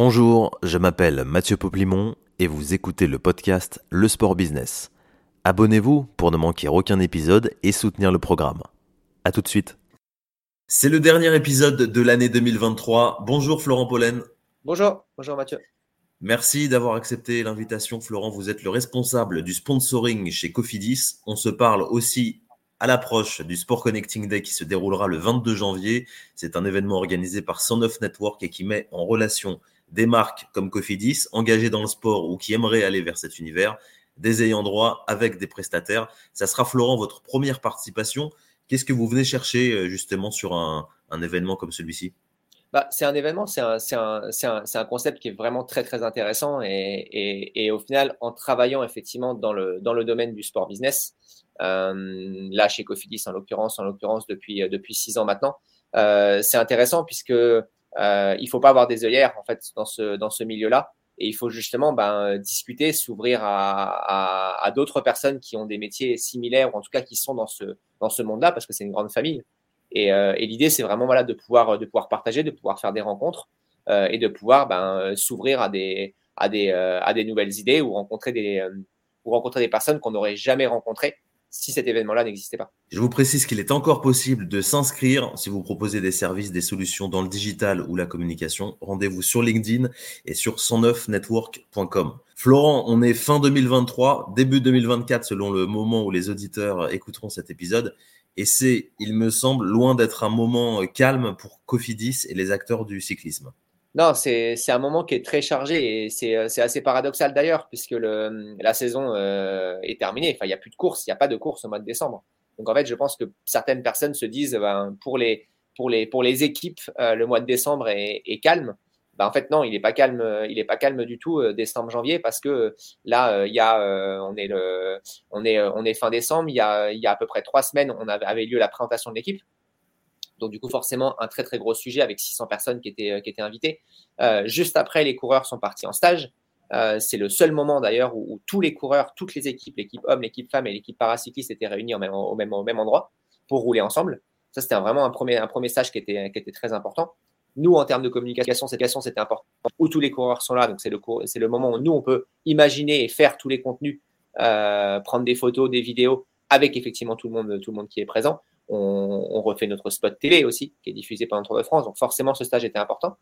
Bonjour, je m'appelle Mathieu Poplimon et vous écoutez le podcast Le Sport Business. Abonnez-vous pour ne manquer aucun épisode et soutenir le programme. A tout de suite. C'est le dernier épisode de l'année 2023. Bonjour Florent Pollen. Bonjour, bonjour Mathieu. Merci d'avoir accepté l'invitation Florent. Vous êtes le responsable du sponsoring chez Cofidis. On se parle aussi à l'approche du Sport Connecting Day qui se déroulera le 22 janvier. C'est un événement organisé par 109 Network et qui met en relation des marques comme Cofidis engagées dans le sport ou qui aimeraient aller vers cet univers, des ayants droit avec des prestataires. Ça sera Florent votre première participation. Qu'est-ce que vous venez chercher euh, justement sur un, événement comme celui-ci? Bah, c'est un événement, c'est un, concept qui est vraiment très très intéressant et, au final, en travaillant effectivement dans le, domaine du sport business, euh, là chez Cofidis en l'occurrence, en l'occurrence depuis euh, six ans maintenant, c'est intéressant puisque euh, il faut pas avoir des œillères en fait dans ce dans ce milieu-là et il faut justement ben, discuter, s'ouvrir à, à, à d'autres personnes qui ont des métiers similaires ou en tout cas qui sont dans ce dans ce monde-là parce que c'est une grande famille. Et, euh, et l'idée c'est vraiment voilà de pouvoir de pouvoir partager, de pouvoir faire des rencontres euh, et de pouvoir ben, s'ouvrir à des à des euh, à des nouvelles idées ou rencontrer des euh, ou rencontrer des personnes qu'on n'aurait jamais rencontrées si cet événement-là n'existait pas. Je vous précise qu'il est encore possible de s'inscrire si vous proposez des services, des solutions dans le digital ou la communication. Rendez-vous sur LinkedIn et sur 109network.com. Florent, on est fin 2023, début 2024 selon le moment où les auditeurs écouteront cet épisode. Et c'est, il me semble, loin d'être un moment calme pour Cofidis et les acteurs du cyclisme. Non, c'est un moment qui est très chargé et c'est assez paradoxal d'ailleurs, puisque le, la saison euh, est terminée. Enfin, il n'y a plus de course, il n'y a pas de course au mois de décembre. Donc en fait, je pense que certaines personnes se disent, ben, pour, les, pour, les, pour les équipes, euh, le mois de décembre est, calme. Ben, en fait, non, il n'est pas calme, pas calme du tout euh, décembre, janvier, parce que là, il y a, on est fin décembre, il y a, il y a à peu près trois semaines, on avait lieu la présentation de l'équipe. Donc, du coup, forcément, un très, très gros sujet avec 600 personnes qui étaient, qui étaient invitées. Euh, juste après, les coureurs sont partis en stage. Euh, c'est le seul moment d'ailleurs où, tous les coureurs, toutes les équipes, l'équipe homme, l'équipe femme et l'équipe paracycliste étaient réunis même, au, même, au même endroit pour rouler ensemble. Ça, c'était vraiment un premier, un premier stage qui était, qui était très important. Nous, en termes de communication, cette communication, c'était important. Où tous les coureurs sont là, donc c'est le, c'est le moment où nous, on peut imaginer et faire tous les contenus, euh, prendre des photos, des vidéos avec effectivement tout le monde, tout le monde qui est présent on, refait notre spot télé aussi, qui est diffusé pendant le Tour de France. Donc forcément, ce stage était important.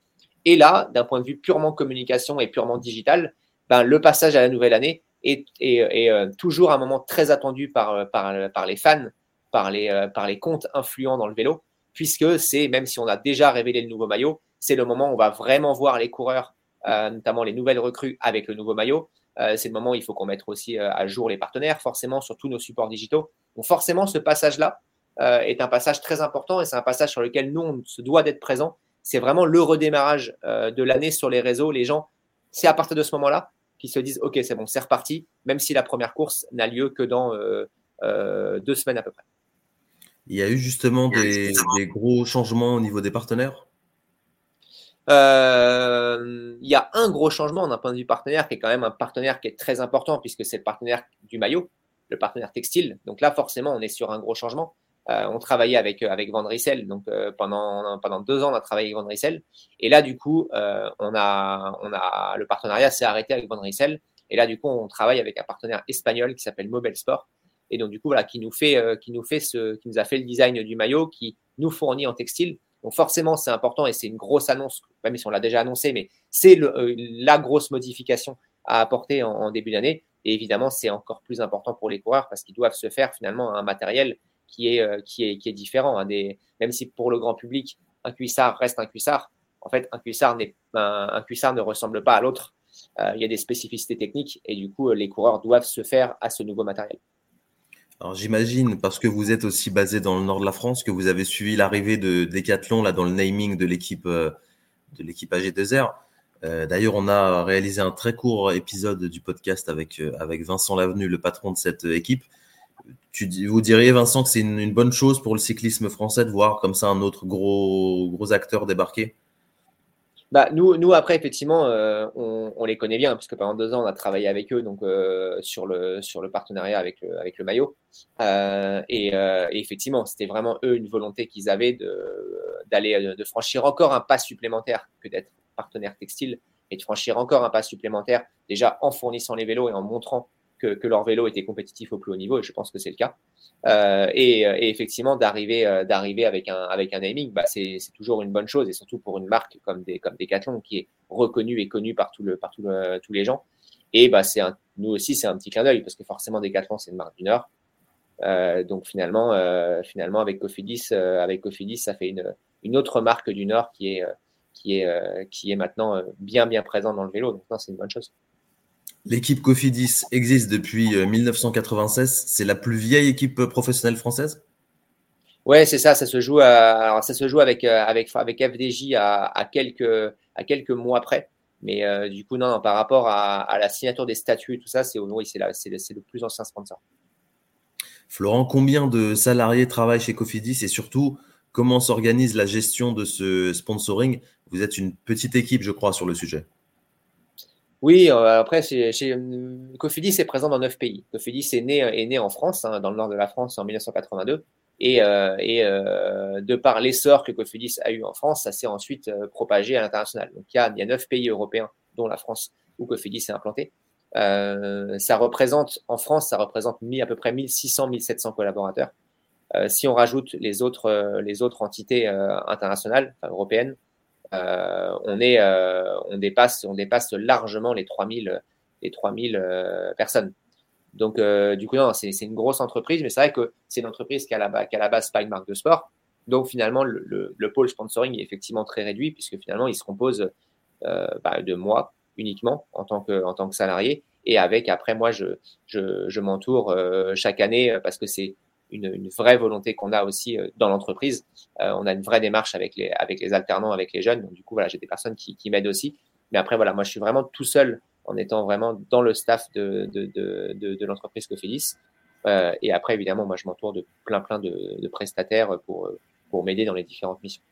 Et là, d'un point de vue purement communication et purement digital, ben, le passage à la nouvelle année est, euh, toujours un moment très attendu par, par, les fans, par les, euh, comptes influents dans le vélo, puisque c'est, même si on a déjà révélé le nouveau maillot, c'est le moment où on va vraiment voir les coureurs, euh, notamment les nouvelles recrues avec le nouveau maillot. c'est le moment où il faut qu'on mette aussi à jour les partenaires, forcément, sur tous nos supports digitaux. Donc forcément, ce passage-là, euh, est un passage très important et c'est un passage sur lequel nous, on se doit d'être présent. C'est vraiment le redémarrage euh, de l'année sur les réseaux. Les gens, c'est à partir de ce moment-là qu'ils se disent, OK, c'est bon, c'est reparti, même si la première course n'a lieu que dans euh, deux semaines à peu près. Il y a eu justement des, gros changements au niveau des partenaires? Il y a un gros changement d'un point de vue partenaire qui est quand même un partenaire qui est très important puisque c'est le partenaire du maillot, le partenaire textile. Donc là, forcément, on est sur un gros changement. Euh, on travaillait avec euh, avec Van Rissel, donc euh, pendant pendant deux ans on a travaillé avec Van Rissel. Et là du coup on a on a le partenariat s'est arrêté avec Van Rissel. Et là du coup on travaille avec un partenaire espagnol qui s'appelle Mobile Sport. Et donc du coup voilà qui nous fait qui nous fait ce qui nous a fait le design du maillot, qui nous fournit en textile. Donc forcément c'est important et c'est une grosse annonce, même si on l'a déjà annoncé, mais c'est la grosse modification à apporter en, en début d'année. Et évidemment c'est encore plus important pour les coureurs parce qu'ils doivent se faire finalement un matériel qui est, euh, qui est, qui est différent. Hein, même si pour le grand public, un cuissard reste un cuissard, en fait, un cuissard, un, cuissard ne ressemble pas à l'autre. Euh, il y a des spécificités techniques et du coup, les coureurs doivent se faire à ce nouveau matériel. Alors j'imagine, parce que vous êtes aussi basé dans le nord de la France, que vous avez suivi l'arrivée de Decathlon là dans le naming de l'équipe euh, de l'équipe AG2R. D'ailleurs, on a réalisé un très court épisode du podcast avec avec Vincent Lavenu, le patron de cette équipe vous diriez, Vincent, que c'est une, bonne chose pour le cyclisme français de voir comme ça un autre gros, gros acteur débarquer? Bah, nous, après, effectivement, euh, on, les connaît bien, parce que pendant deux ans, on a travaillé avec eux donc, euh, sur, le, sur le partenariat avec le, avec le maillot. Euh, et, effectivement, c'était vraiment eux une volonté qu'ils avaient d'aller de franchir encore un pas supplémentaire que d'être partenaire textile et de franchir encore un pas supplémentaire, déjà en fournissant les vélos et en montrant que, leur vélo était compétitif au plus haut niveau, et je pense que c'est le cas. Euh, et, et, effectivement, d'arriver, euh, d'arriver avec un, avec un naming, bah, c'est, toujours une bonne chose, et surtout pour une marque comme, des, comme Decathlon, qui est reconnue et connue par, tout le, par tout tous les gens. Et bah, c'est nous aussi, c'est un petit clin d'œil, parce que forcément, Decathlon, c'est une marque du Nord. Euh, donc finalement, euh, finalement avec Cofidis, euh, avec Cofidis, ça fait une, une autre marque du Nord qui est, qui est, qui est maintenant bien bien présente dans le vélo. Donc c'est une bonne chose. L'équipe Cofidis existe depuis 1996. C'est la plus vieille équipe professionnelle française? Ouais, c'est ça. Ça se joue, alors ça se joue avec, avec, avec FDJ à, à, quelques, à quelques mois près. Mais euh, du coup, non, non, par rapport à, à, la signature des statuts et tout ça, c'est oui, c'est le, le plus ancien sponsor. Florent, combien de salariés travaillent chez Cofidis? Et surtout, comment s'organise la gestion de ce sponsoring? Vous êtes une petite équipe, je crois, sur le sujet. Oui, euh, après, euh, Cofidis est présent dans neuf pays. Cofidis est né, est né en France, hein, dans le nord de la France, en 1982. Et, euh, et euh, de par l'essor que Cofidis a eu en France, ça s'est ensuite euh, propagé à l'international. Donc il y a, neuf pays européens, dont la France, où Cofidis est implanté. Euh, ça représente, en France, ça représente à peu près 1600-1700 collaborateurs. Si on rajoute les autres, les autres entités internationales, enfin, européennes, on, est, on, dépasse, on dépasse largement les 3000, les 3000 personnes. Donc, euh, du coup, non, c'est une grosse entreprise, mais c'est vrai que c'est une entreprise qui, à la, qui, à la base, pas une marque de sport. Donc, finalement, le, le, le, pôle sponsoring est effectivement très réduit, puisque finalement, il se compose euh, bah, de moi uniquement en tant que, en tant que salarié. Et avec, après, moi, je, je, je m'entoure euh, chaque année parce que c'est une, vraie volonté qu'on a aussi euh, dans l'entreprise. Euh, on a une vraie démarche avec les, avec les alternants, avec les jeunes. Donc, du coup, voilà, j'ai des personnes qui, m'aident aussi. Mais après, voilà, moi, je suis vraiment tout seul en étant vraiment dans le staff de, de, de, l'entreprise Cofidis. Euh, et après, évidemment, moi, je m'entoure de plein, plein de, prestataires pour, pour m'aider dans les différentes missions.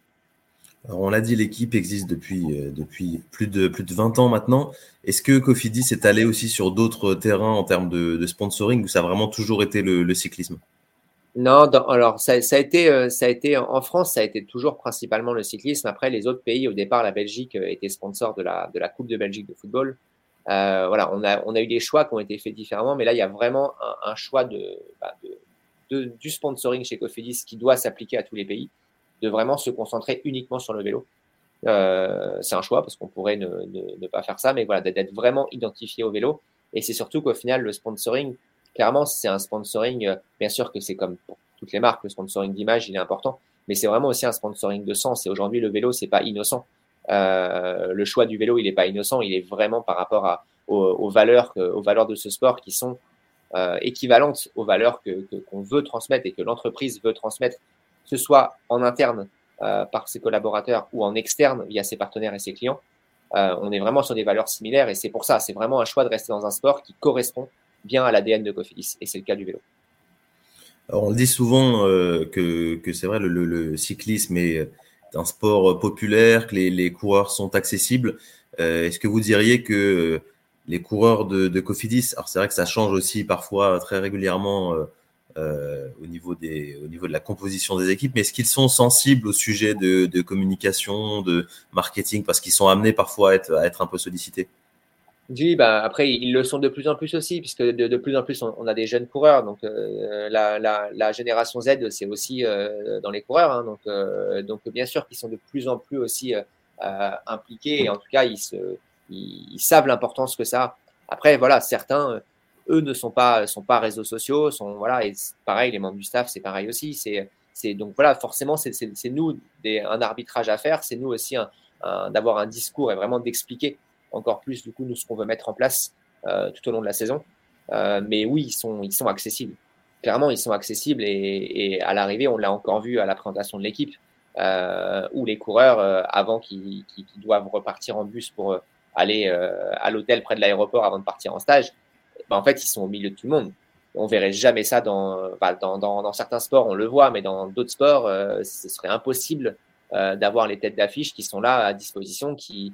Alors, on l'a dit, l'équipe existe depuis, depuis plus, de, plus de 20 ans maintenant. Est-ce que Cofidis est allé aussi sur d'autres terrains en termes de, sponsoring ou ça a vraiment toujours été le cyclisme? Non, alors ça, a été, euh, ça a été en France, ça a été toujours principalement le cyclisme. Après, les autres pays, au départ, la Belgique euh, était sponsor de la, de la Coupe de Belgique de football. Euh, voilà, on a, on a eu des choix qui ont été faits différemment, mais là, il y a vraiment un, choix de, bah, de, du sponsoring chez Cofidis qui doit s'appliquer à tous les pays, de vraiment se concentrer uniquement sur le vélo. C'est un choix parce qu'on pourrait ne, ne, ne, pas faire ça, mais voilà, d'être vraiment identifié au vélo. Et c'est surtout qu'au final, le sponsoring, clairement, c'est un sponsoring, euh, bien sûr que c'est comme pour toutes les marques, le sponsoring d'image, il est important, mais c'est vraiment aussi un sponsoring de sens. Et aujourd'hui, le vélo, c'est pas innocent. Euh, le choix du vélo, il n'est pas innocent, il est vraiment par rapport à, aux, valeurs, aux valeurs de ce sport qui sont euh, équivalentes aux valeurs que qu'on veut transmettre et que l'entreprise veut transmettre, que ce soit en interne euh, par ses collaborateurs ou en externe via ses partenaires et ses clients. Euh, on est vraiment sur des valeurs similaires et c'est pour ça, c'est vraiment un choix de rester dans un sport qui correspond bien à l'ADN de Cofidis et c'est le cas du vélo. Alors on le dit souvent euh, que, c'est vrai, le, cyclisme est un sport populaire, que les, coureurs sont accessibles. Euh, Est-ce que vous diriez que euh, les coureurs de, Cofidis, alors c'est vrai que ça change aussi parfois très régulièrement au, niveau de la composition des équipes, mais est-ce qu'ils sont sensibles au sujet de, communication, de marketing, parce qu'ils sont amenés parfois à être un peu sollicités? Oui, bah après, ils le sont de plus en plus aussi, puisque de, plus en plus, on, a des jeunes coureurs. Donc, euh, la, la, la, génération Z, c'est aussi euh, dans les coureurs. Hein, donc, euh, donc, bien sûr qu'ils sont de plus en plus aussi euh, impliqués. Et en tout cas, ils, se, ils, savent l'importance que ça a. Après, voilà, certains, eux, ne sont pas, sont pas réseaux sociaux. Sont, voilà, et pareil, les membres du staff, c'est pareil aussi. C'est, c'est donc voilà, forcément, c'est nous des, un arbitrage à faire. C'est nous aussi d'avoir un discours et vraiment d'expliquer encore plus du coup nous ce qu'on veut mettre en place euh, tout au long de la saison. Euh, mais oui, ils sont, ils sont accessibles. Clairement, ils sont accessibles et, à l'arrivée, on l'a encore vu à la présentation de l'équipe, euh, où les coureurs, euh, avant qu'ils qu doivent repartir en bus pour aller à l'hôtel près de l'aéroport avant de partir en stage, ben, en fait, ils sont au milieu de tout le monde. On verrait jamais ça dans, bah, dans, dans, certains sports, on le voit, mais dans d'autres sports, ce serait impossible d'avoir les têtes d'affiche qui sont là à disposition, qui,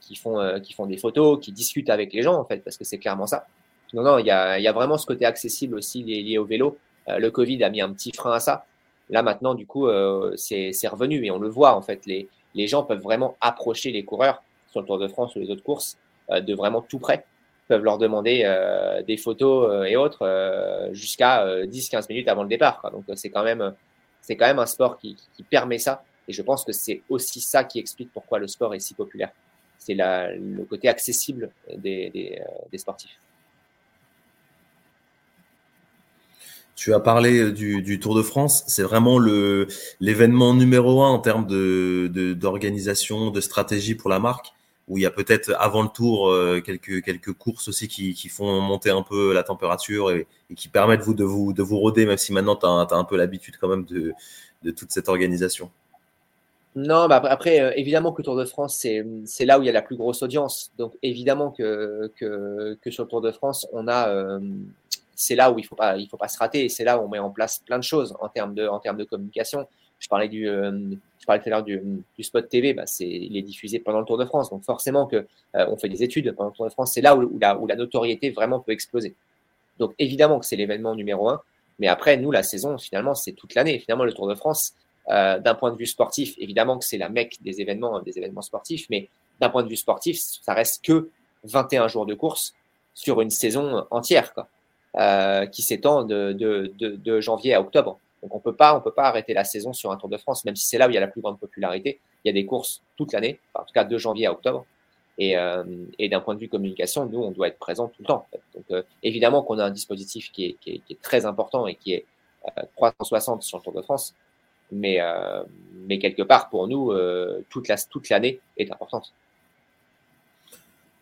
qui, font, euh, qui font des photos, qui discutent avec les gens, en fait, parce que c'est clairement ça. Non, non, il y a, vraiment ce côté accessible aussi lié, au vélo. Euh, le Covid a mis un petit frein à ça. Là, maintenant, du coup, euh, c'est revenu et on le voit, en fait. Les, les gens peuvent vraiment approcher les coureurs sur le Tour de France ou les autres courses de vraiment tout près peuvent leur demander des photos et autres jusqu'à 10-15 minutes avant le départ. Donc c'est quand même c'est quand même un sport qui, permet ça. Et je pense que c'est aussi ça qui explique pourquoi le sport est si populaire. C'est le côté accessible des, sportifs. Tu as parlé du, Tour de France. C'est vraiment l'événement numéro un en termes d'organisation, de, stratégie pour la marque où il y a peut-être avant le tour euh, quelques, courses aussi qui, font monter un peu la température et, qui permettent vous de vous de vous roder, même si maintenant tu as, un peu l'habitude quand même de, toute cette organisation. Non, bah après, euh, évidemment que le Tour de France, c'est là où il y a la plus grosse audience. Donc évidemment que, que, que sur le Tour de France, on a, euh, c'est là où il ne faut, pas, faut pas se rater. C'est là où on met en place plein de choses en termes de, en termes de communication. Je parlais du, parlais tout à l'heure du, spot TV, bah, c'est, il est diffusé pendant le Tour de France. Donc forcément que euh, on fait des études pendant le Tour de France, c'est là où, la, où, la, notoriété vraiment peut exploser. Donc évidemment que c'est l'événement numéro un, mais après nous la saison finalement c'est toute l'année. Finalement le Tour de France, euh, d'un point de vue sportif, évidemment que c'est la mecque des événements, des événements sportifs, mais d'un point de vue sportif, ça reste que 21 jours de course sur une saison entière, quoi, euh, qui s'étend de, de, de janvier à octobre. Donc on peut pas, on peut pas arrêter la saison sur un Tour de France, même si c'est là où il y a la plus grande popularité. Il y a des courses toute l'année, en tout cas de janvier à octobre. Et, euh, et d'un point de vue communication, nous, on doit être présent tout le temps. Donc évidemment qu'on a un dispositif qui est, qui, est, très important et qui est euh, 360 sur le Tour de France, mais, euh, mais quelque part pour nous, euh, toute la toute l'année est importante.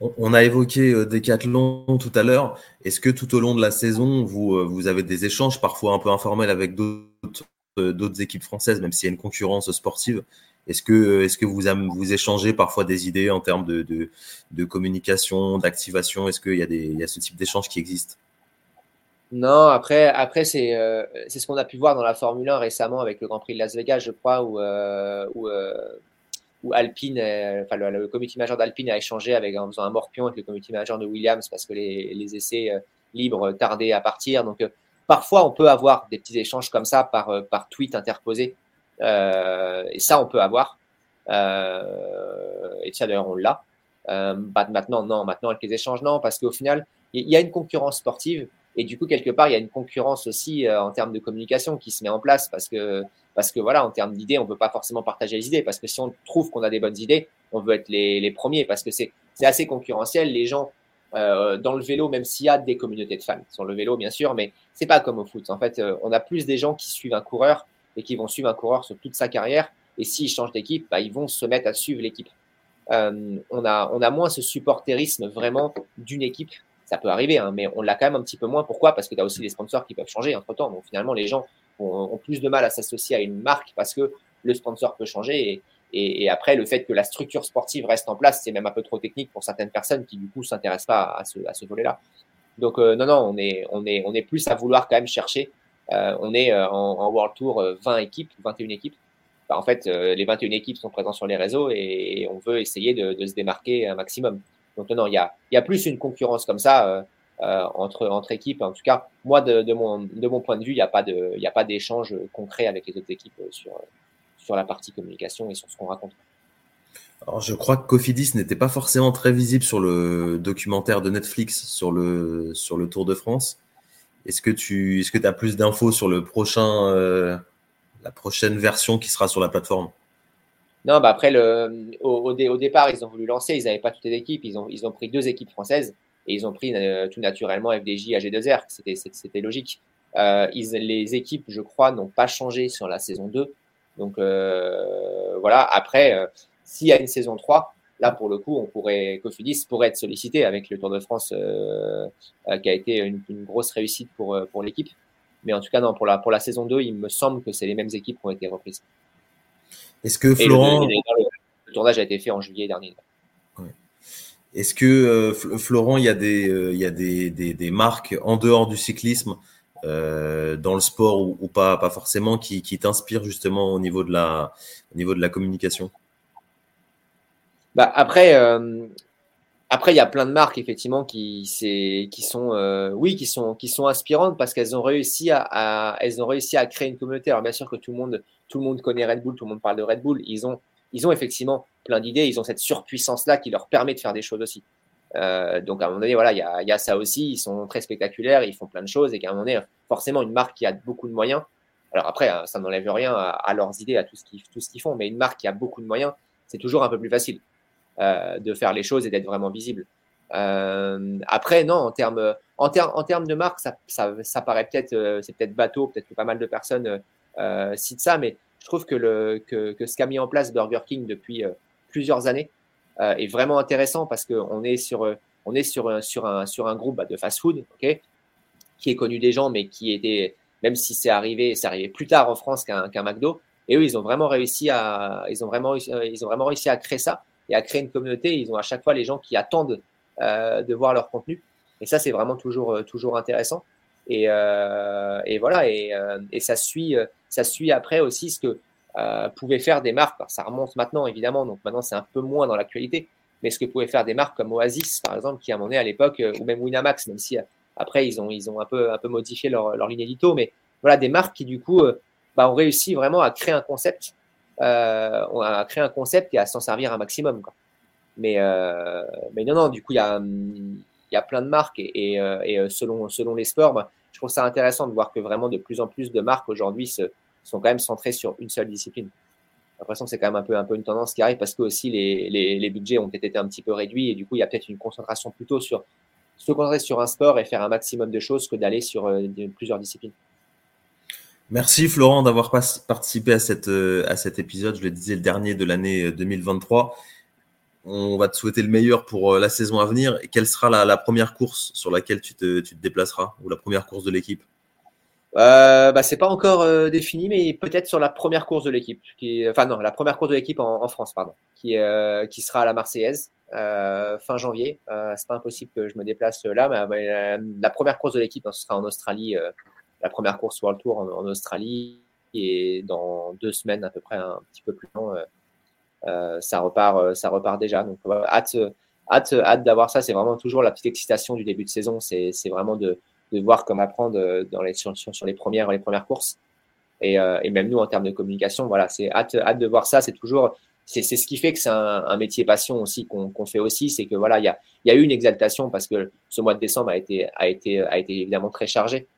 On a évoqué euh, Decathlon tout à l'heure. Est-ce que tout au long de la saison, vous, vous avez des échanges parfois un peu informels avec d'autres équipes françaises, même s'il y a une concurrence sportive? Est-ce que, vous, vous échangez parfois des idées en termes de, de, communication, d'activation? Est-ce qu'il y, a des, y a ce type d'échange qui existe? Non, après, après c'est c'est ce qu'on a pu voir dans la Formule 1 récemment avec le Grand Prix de Las Vegas, je crois, où, où où Alpine, enfin le, comité majeur d'Alpine a échangé avec en faisant un morpion avec le comité majeur de Williams parce que les, les essais euh, libres tardaient à partir. Donc euh, parfois on peut avoir des petits échanges comme ça par, euh, par tweet interposé. Euh, et ça on peut avoir. Euh, et tiens d'ailleurs on l'a. Euh, bah, maintenant non, maintenant avec les échanges non parce qu'au final il y a une concurrence sportive et du coup quelque part il y a une concurrence aussi en termes de communication qui se met en place parce que parce que voilà, en termes d'idées, on ne peut pas forcément partager les idées, parce que si on trouve qu'on a des bonnes idées, on veut être les, les premiers, parce que c'est assez concurrentiel. Les gens, euh, dans le vélo, même s'il y a des communautés de fans, sur le vélo bien sûr, mais c'est pas comme au foot. En fait, euh, on a plus des gens qui suivent un coureur et qui vont suivre un coureur sur toute sa carrière, et s'ils changent d'équipe, bah, ils vont se mettre à suivre l'équipe. Euh, on, a, on a moins ce supporterisme vraiment d'une équipe. Ça peut arriver, hein, mais on l'a quand même un petit peu moins. Pourquoi? Parce que tu as aussi des sponsors qui peuvent changer entre-temps. Donc finalement, les gens ont, plus de mal à s'associer à une marque parce que le sponsor peut changer. Et, après, le fait que la structure sportive reste en place, c'est même un peu trop technique pour certaines personnes qui, du coup, s'intéressent pas à ce, à ce volet-là. Donc, euh, non, non, on est, on, est, on est plus à vouloir quand même chercher. Euh, on est euh, en, World Tour 20 équipes, 21 équipes. en fait, les 21 équipes sont présentes sur les réseaux et, on veut essayer de, se démarquer un maximum. Donc, non, il y a, plus une concurrence comme ça. Euh, entre, entre équipes. En tout cas, moi, de, mon, point de vue, il n'y a pas d'échange concret avec les autres équipes sur, sur la partie communication et sur ce qu'on raconte. Alors, je crois que Cofidis n'était pas forcément très visible sur le documentaire de Netflix sur le, Tour de France. Est-ce que tu as plus d'infos sur euh, la prochaine version qui sera sur la plateforme? Non, bah après, au, au, départ, ils ont voulu lancer, ils n'avaient pas toutes les équipes, ils ont, ils ont pris deux équipes françaises et ils ont pris euh, tout naturellement FDJ AG2R, c'était logique. Euh, les équipes, je crois, n'ont pas changé sur la saison 2. Donc euh, voilà, après, s'il y a une saison 3, là pour le coup, on pourrait, Cofidis pourrait être sollicité avec le Tour de France qui a été une, une, grosse réussite pour, pour l'équipe. Mais en tout cas, non, pour la, pour la saison 2, il me semble que c'est les mêmes équipes qui ont été reprises. Est-ce que Florent. Le, le, tournage a été fait en juillet dernier. Est-ce que euh, Florent, il y a des, euh, il y a des, des, des, marques en dehors du cyclisme, euh, dans le sport ou, ou, pas, pas forcément, qui, qui t'inspirent justement au niveau de la, au niveau de la communication? Bah après, après il y a plein de marques effectivement qui, sont, euh, oui, qui sont, inspirantes parce qu'elles ont réussi à, créer une communauté. Alors bien sûr que tout le monde, connaît Red Bull, tout le monde parle de Red Bull. Ils ont effectivement plein d'idées, ils ont cette surpuissance-là qui leur permet de faire des choses aussi. Euh, donc à un moment donné, voilà, il y a, y a, ça aussi, ils sont très spectaculaires, ils font plein de choses et qu'à un moment donné, forcément, une marque qui a beaucoup de moyens, alors après, hein, ça n'enlève rien à, leurs idées, à tout ce qu'ils font, mais une marque qui a beaucoup de moyens, c'est toujours un peu plus facile euh, de faire les choses et d'être vraiment visible. Euh, après, non, en termes en de marque, ça, ça, paraît peut-être, euh, c'est peut-être bateau, peut-être que pas mal de personnes citent ça, mais je trouve que, le, que, ce qu'a mis en place Burger King depuis plusieurs années est vraiment intéressant parce qu'on est sur, on est sur, sur, un, sur un groupe bah, de fast-food, ok, qui est connu des gens, mais qui était, même si c'est arrivé, arrivé plus tard en France qu'un qu'un McDo. Et eux, ils ont vraiment réussi à, ils ont vraiment, ils ont vraiment réussi à créer ça et à créer une communauté. Ils ont à chaque fois les gens qui attendent euh, de voir leur contenu. Et ça, c'est vraiment toujours, euh, toujours intéressant. Et, euh, et voilà, et, euh, et, ça, suit, ça suit après aussi ce que euh, pouvaient faire des marques. Alors, ça remonte maintenant, évidemment, donc maintenant c'est un peu moins dans l'actualité, mais ce que pouvaient faire des marques comme Oasis, par exemple, qui à un moment donné à l'époque, ou même Winamax, même si après ils ont, ils ont un, peu, un peu modifié leur, leur ligne édito, mais voilà, des marques qui du coup bah, ont réussi vraiment à créer un concept, euh, à créer un concept et à s'en servir un maximum. Euh, mais non, non, du coup, il y a, a plein de marques et, euh, selon, selon les sports, bah, je trouve ça intéressant de voir que vraiment de plus en plus de marques aujourd'hui sont quand même centrées sur une seule discipline. J'ai l'impression que c'est quand même un peu, un peu une tendance qui arrive parce que aussi les, les, budgets ont été un petit peu réduits et du coup, il y a peut-être une concentration plutôt sur se concentrer sur un sport et faire un maximum de choses que d'aller sur plusieurs disciplines. Merci Florent d'avoir participé à, cette, à cet épisode, je le disais, le dernier de l'année 2023 on va te souhaiter le meilleur pour euh, la saison à venir. Et quelle sera la, première course sur laquelle tu te, déplaceras ou la première course de l'équipe? Euh, bah, c'est pas encore euh, défini, mais peut-être sur la première course de l'équipe, enfin non, la première course de l'équipe en, France, pardon, qui, euh, sera à la Marseillaise fin janvier. c'est pas impossible que je me déplace là, mais, la première course de l'équipe, sera en Australie, la première course World Tour en, Australie, et dans deux semaines à peu près, un petit peu plus long, euh, ça repart, euh, ça repart déjà. Donc, hâte, hâte, hâte d'avoir ça. C'est vraiment toujours la petite excitation du début de saison. C'est vraiment de, voir comment apprendre sur, les premières, les premières courses. Et, euh, même nous, en termes de communication, voilà, c'est hâte, hâte de voir ça. C'est toujours, c'est ce qui fait que c'est un, métier passion aussi qu'on fait aussi. C'est que voilà, il y a, eu une exaltation parce que ce mois de décembre a été évidemment très chargé,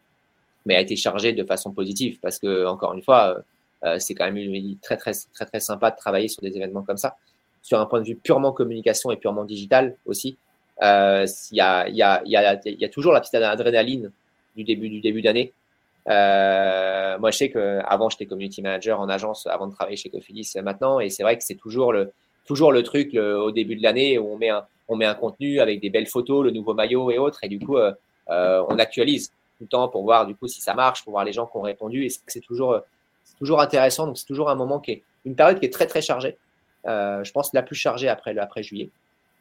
mais a été chargé de façon positive parce que, encore une fois, euh, c'est quand même très, très, très, très sympa de travailler sur des événements comme ça. Sur un point de vue purement communication et purement digital aussi, euh, il y, a, y, a, y, y a toujours la petite adrénaline du début du début d'année. Euh, moi, je sais que avant j'étais community manager en agence avant de travailler chez Cofidis maintenant, et c'est vrai que c'est toujours le toujours le truc au début de l'année où on met un on met un contenu avec des belles photos, le nouveau maillot et autres, et du coup euh, euh on actualise tout le temps pour voir du coup si ça marche, pour voir les gens qui ont répondu, et c'est toujours toujours intéressant. Donc, c'est toujours un moment qui est une période qui est très, très chargée. Euh, je pense la plus chargée après, après juillet.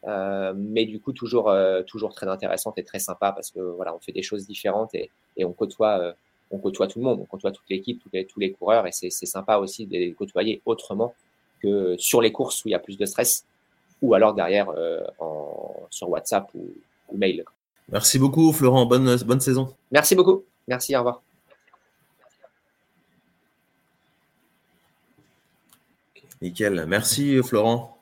Euh, mais du coup, toujours, euh, toujours très intéressante et très sympa parce que voilà, on fait des choses différentes et, et on côtoie, euh, on côtoie tout le monde, on côtoie toute l'équipe, tous les, tous les coureurs et c'est sympa aussi de les côtoyer autrement que sur les courses où il y a plus de stress ou alors derrière euh, en, sur WhatsApp ou, ou mail. Merci beaucoup, Florent. Bonne, bonne saison. Merci beaucoup. Merci. Au revoir. Nickel. Merci, Florent.